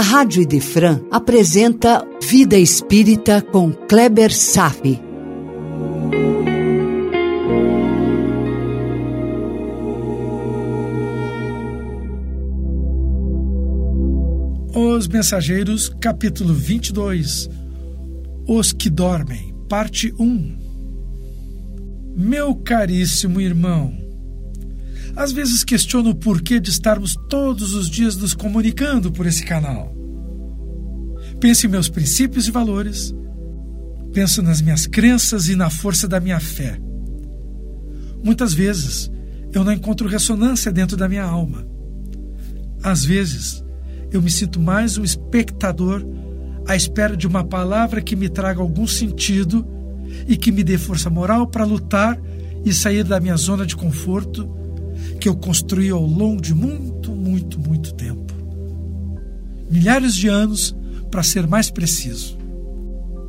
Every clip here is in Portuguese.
a Rádio Idefran apresenta Vida Espírita com Kleber Safi. Os Mensageiros, capítulo 22 Os que Dormem, parte 1 Meu caríssimo irmão, às vezes questiono o porquê de estarmos todos os dias nos comunicando por esse canal. Penso em meus princípios e valores, penso nas minhas crenças e na força da minha fé. Muitas vezes eu não encontro ressonância dentro da minha alma. Às vezes eu me sinto mais um espectador à espera de uma palavra que me traga algum sentido e que me dê força moral para lutar e sair da minha zona de conforto que eu construí ao longo de muito, muito, muito tempo. Milhares de anos, para ser mais preciso.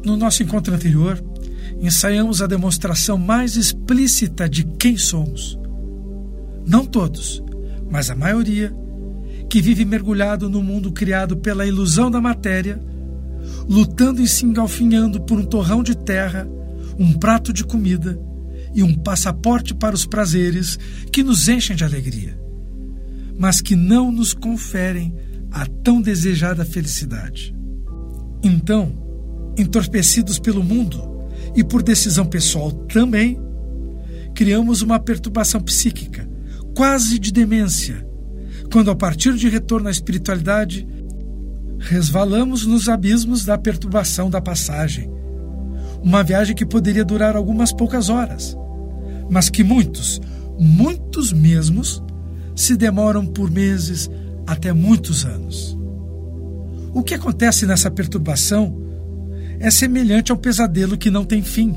No nosso encontro anterior, ensaiamos a demonstração mais explícita de quem somos. Não todos, mas a maioria, que vive mergulhado no mundo criado pela ilusão da matéria, lutando e se engalfinhando por um torrão de terra, um prato de comida e um passaporte para os prazeres que nos enchem de alegria, mas que não nos conferem a tão desejada felicidade. Então, entorpecidos pelo mundo e por decisão pessoal também, criamos uma perturbação psíquica, quase de demência, quando, a partir de retorno à espiritualidade, resvalamos nos abismos da perturbação da passagem. Uma viagem que poderia durar algumas poucas horas, mas que muitos, muitos mesmos, se demoram por meses até muitos anos. O que acontece nessa perturbação é semelhante ao pesadelo que não tem fim.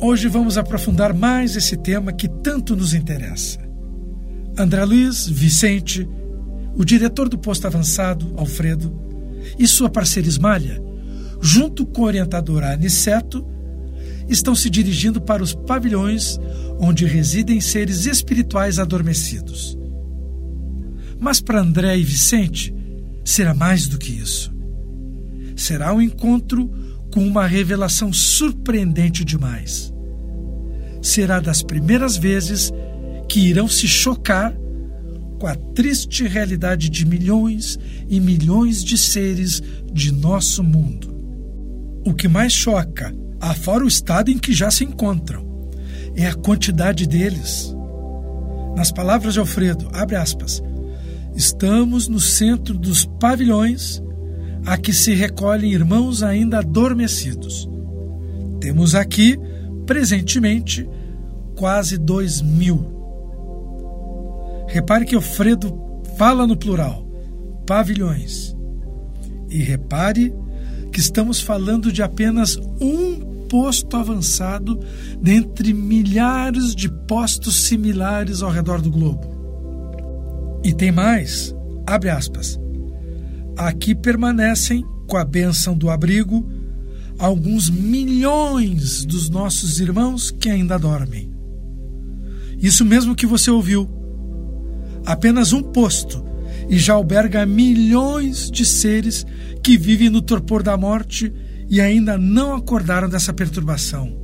Hoje vamos aprofundar mais esse tema que tanto nos interessa. André Luiz, Vicente, o diretor do posto avançado, Alfredo, e sua parceira Ismalha, junto com o orientador Aniceto, estão se dirigindo para os pavilhões onde residem seres espirituais adormecidos. Mas para André e Vicente, será mais do que isso. Será um encontro com uma revelação surpreendente demais. Será das primeiras vezes que irão se chocar com a triste realidade de milhões e milhões de seres de nosso mundo. O que mais choca afora o estado em que já se encontram. É a quantidade deles. Nas palavras de Alfredo, abre aspas, estamos no centro dos pavilhões a que se recolhem irmãos ainda adormecidos. Temos aqui, presentemente, quase dois mil. Repare que Alfredo fala no plural, pavilhões. E repare que estamos falando de apenas um posto avançado dentre milhares de postos similares ao redor do globo. E tem mais, abre aspas. Aqui permanecem, com a benção do abrigo, alguns milhões dos nossos irmãos que ainda dormem. Isso mesmo que você ouviu. Apenas um posto e já alberga milhões de seres que vivem no torpor da morte e ainda não acordaram dessa perturbação.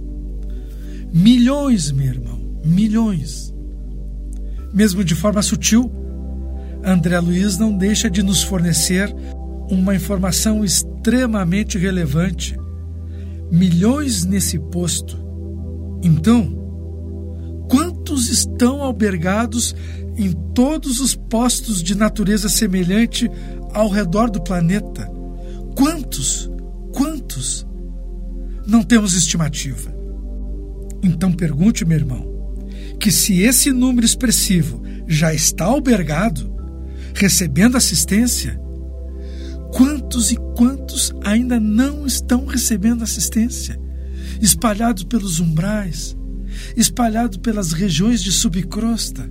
Milhões, meu irmão, milhões. Mesmo de forma sutil, André Luiz não deixa de nos fornecer uma informação extremamente relevante. Milhões nesse posto. Então, estão albergados em todos os postos de natureza semelhante ao redor do planeta? Quantos? Quantos? Não temos estimativa. Então pergunte, meu irmão, que se esse número expressivo já está albergado, recebendo assistência, quantos e quantos ainda não estão recebendo assistência, espalhados pelos umbrais, espalhados pelas regiões de subcrosta?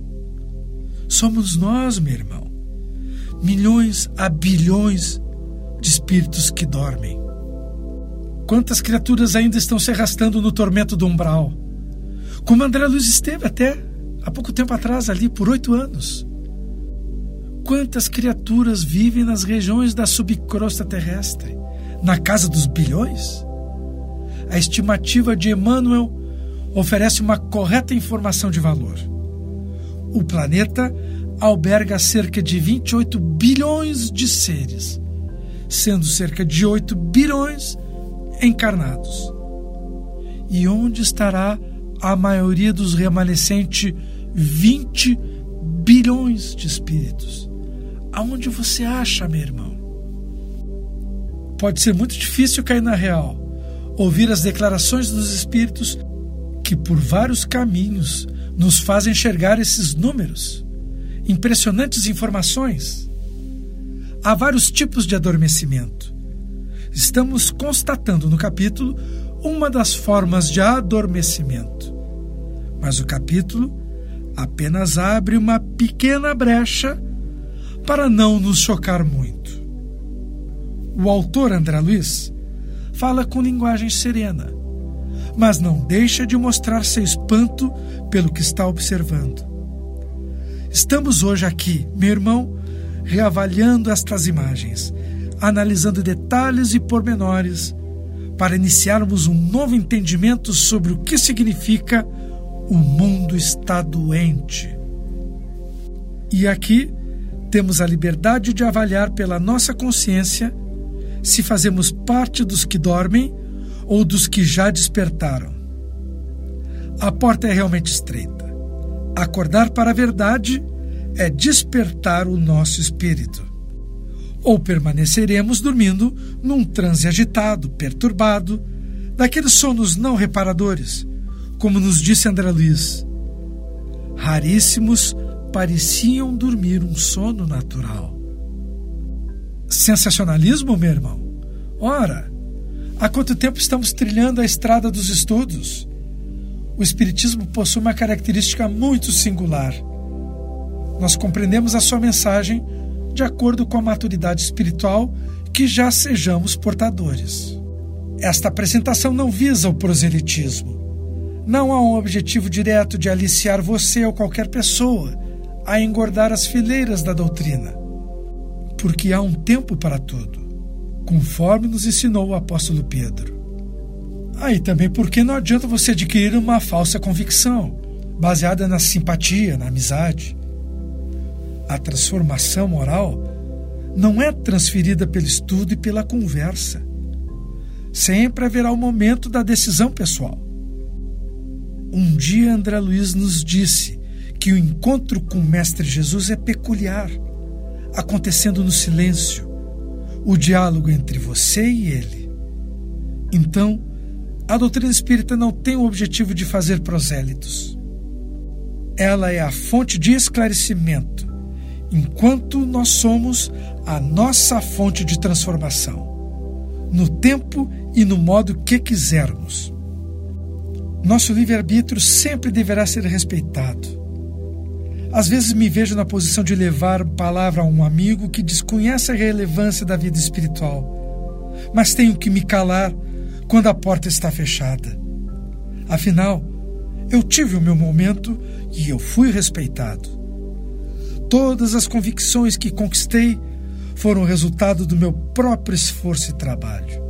Somos nós, meu irmão, milhões a bilhões de espíritos que dormem. Quantas criaturas ainda estão se arrastando no tormento do umbral? Como André Luiz esteve até há pouco tempo atrás ali, por oito anos. quantas criaturas vivem nas regiões da subcrosta terrestre? Na casa dos bilhões? A estimativa de Emmanuel oferece uma correta informação de valor. O planeta alberga cerca de 28 bilhões de seres, sendo cerca de 8 bilhões encarnados. E onde estará a maioria dos remanescentes 20 bilhões de espíritos? Aonde você acha, meu irmão? Pode ser muito difícil cair na real, ouvir as declarações dos espíritos que por vários caminhos nos fazem enxergar esses números, impressionantes informações. Há vários tipos de adormecimento. Estamos constatando no capítulo uma das formas de adormecimento. Mas o capítulo apenas abre uma pequena brecha para não nos chocar muito. O autor André Luiz fala com linguagem serena mas não deixa de mostrar seu espanto pelo que está observando. Estamos hoje aqui, meu irmão, reavaliando estas imagens, analisando detalhes e pormenores, para iniciarmos um novo entendimento sobre o que significa o mundo está doente. E aqui temos a liberdade de avaliar pela nossa consciência se fazemos parte dos que dormem ou dos que já despertaram. A porta é realmente estreita. Acordar para a verdade é despertar o nosso espírito. Ou permaneceremos dormindo num transe agitado, perturbado, daqueles sonos não reparadores, como nos disse André Luiz. Raríssimos pareciam dormir um sono natural. Sensacionalismo, meu irmão? Ora, Há quanto tempo estamos trilhando a estrada dos estudos? O Espiritismo possui uma característica muito singular. Nós compreendemos a sua mensagem de acordo com a maturidade espiritual que já sejamos portadores. Esta apresentação não visa o proselitismo. Não há um objetivo direto de aliciar você ou qualquer pessoa a engordar as fileiras da doutrina. Porque há um tempo para tudo conforme nos ensinou o apóstolo Pedro. Aí ah, também porque não adianta você adquirir uma falsa convicção, baseada na simpatia, na amizade. A transformação moral não é transferida pelo estudo e pela conversa. Sempre haverá o momento da decisão pessoal. Um dia André Luiz nos disse que o encontro com o Mestre Jesus é peculiar, acontecendo no silêncio, o diálogo entre você e ele. Então, a doutrina espírita não tem o objetivo de fazer prosélitos. Ela é a fonte de esclarecimento, enquanto nós somos a nossa fonte de transformação, no tempo e no modo que quisermos. Nosso livre-arbítrio sempre deverá ser respeitado às vezes me vejo na posição de levar palavra a um amigo que desconhece a relevância da vida espiritual, mas tenho que me calar quando a porta está fechada. Afinal, eu tive o meu momento e eu fui respeitado. Todas as convicções que conquistei foram resultado do meu próprio esforço e trabalho.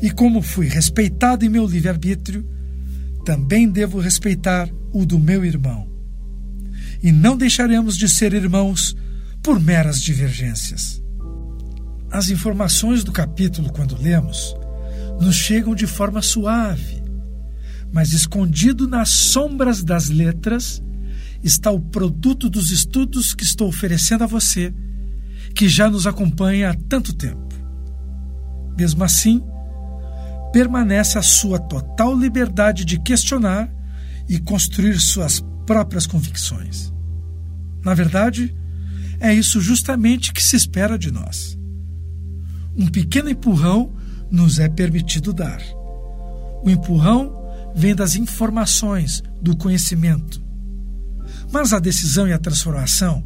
E como fui respeitado em meu livre-arbítrio, também devo respeitar o do meu irmão e não deixaremos de ser irmãos por meras divergências. As informações do capítulo, quando lemos, nos chegam de forma suave, mas escondido nas sombras das letras está o produto dos estudos que estou oferecendo a você, que já nos acompanha há tanto tempo. Mesmo assim, permanece a sua total liberdade de questionar e construir suas próprias convicções. Na verdade, é isso justamente que se espera de nós. Um pequeno empurrão nos é permitido dar. O empurrão vem das informações, do conhecimento. Mas a decisão e a transformação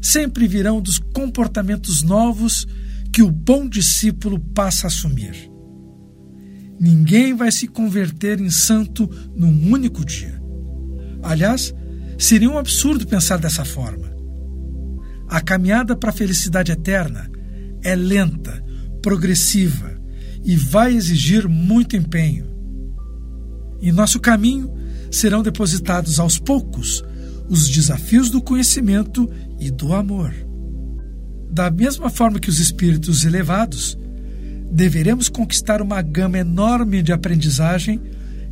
sempre virão dos comportamentos novos que o bom discípulo passa a assumir. Ninguém vai se converter em santo num único dia. Aliás, Seria um absurdo pensar dessa forma. A caminhada para a felicidade eterna é lenta, progressiva e vai exigir muito empenho. Em nosso caminho serão depositados aos poucos os desafios do conhecimento e do amor. Da mesma forma que os espíritos elevados, deveremos conquistar uma gama enorme de aprendizagem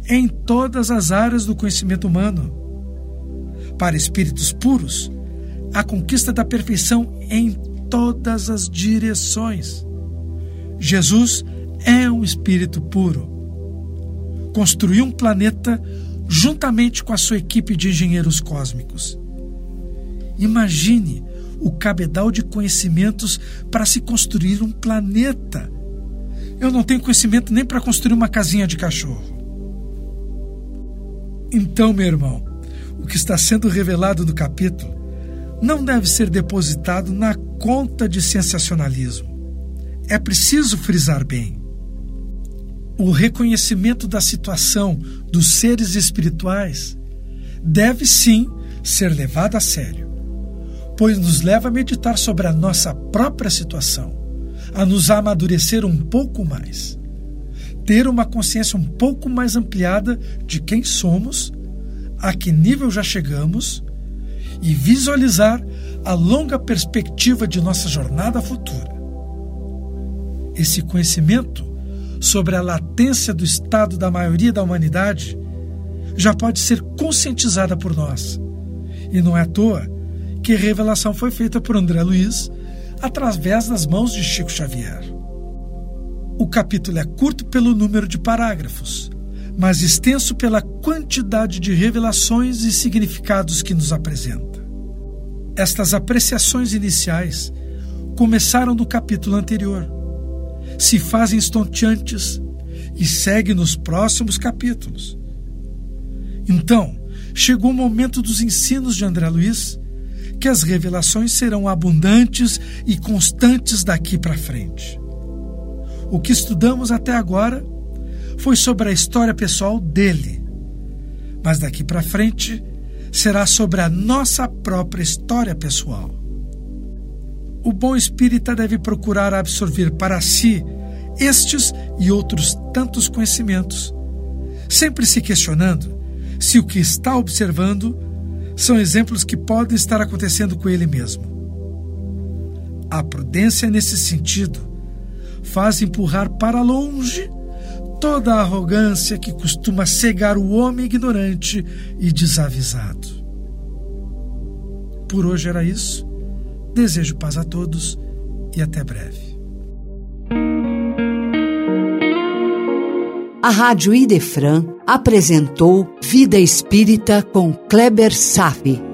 em todas as áreas do conhecimento humano. Para espíritos puros, a conquista da perfeição em todas as direções. Jesus é um espírito puro. Construiu um planeta juntamente com a sua equipe de engenheiros cósmicos. Imagine o cabedal de conhecimentos para se construir um planeta. Eu não tenho conhecimento nem para construir uma casinha de cachorro. Então, meu irmão, o que está sendo revelado no capítulo não deve ser depositado na conta de sensacionalismo. É preciso frisar bem. O reconhecimento da situação dos seres espirituais deve sim ser levado a sério, pois nos leva a meditar sobre a nossa própria situação, a nos amadurecer um pouco mais, ter uma consciência um pouco mais ampliada de quem somos, a que nível já chegamos e visualizar a longa perspectiva de nossa jornada futura. Esse conhecimento sobre a latência do estado da maioria da humanidade já pode ser conscientizada por nós. E não é à toa que a revelação foi feita por André Luiz através das mãos de Chico Xavier. O capítulo é curto pelo número de parágrafos, mas extenso pela quantidade de revelações e significados que nos apresenta. Estas apreciações iniciais começaram no capítulo anterior, se fazem estonteantes e seguem nos próximos capítulos. Então, chegou o momento dos ensinos de André Luiz, que as revelações serão abundantes e constantes daqui para frente. O que estudamos até agora foi sobre a história pessoal dele. Mas daqui para frente será sobre a nossa própria história pessoal. O bom espírita deve procurar absorver para si estes e outros tantos conhecimentos, sempre se questionando se o que está observando são exemplos que podem estar acontecendo com ele mesmo. A prudência nesse sentido faz empurrar para longe toda a arrogância que costuma cegar o homem ignorante e desavisado. Por hoje era isso. Desejo paz a todos e até breve. A Rádio Idefran apresentou Vida Espírita com Kleber Safi.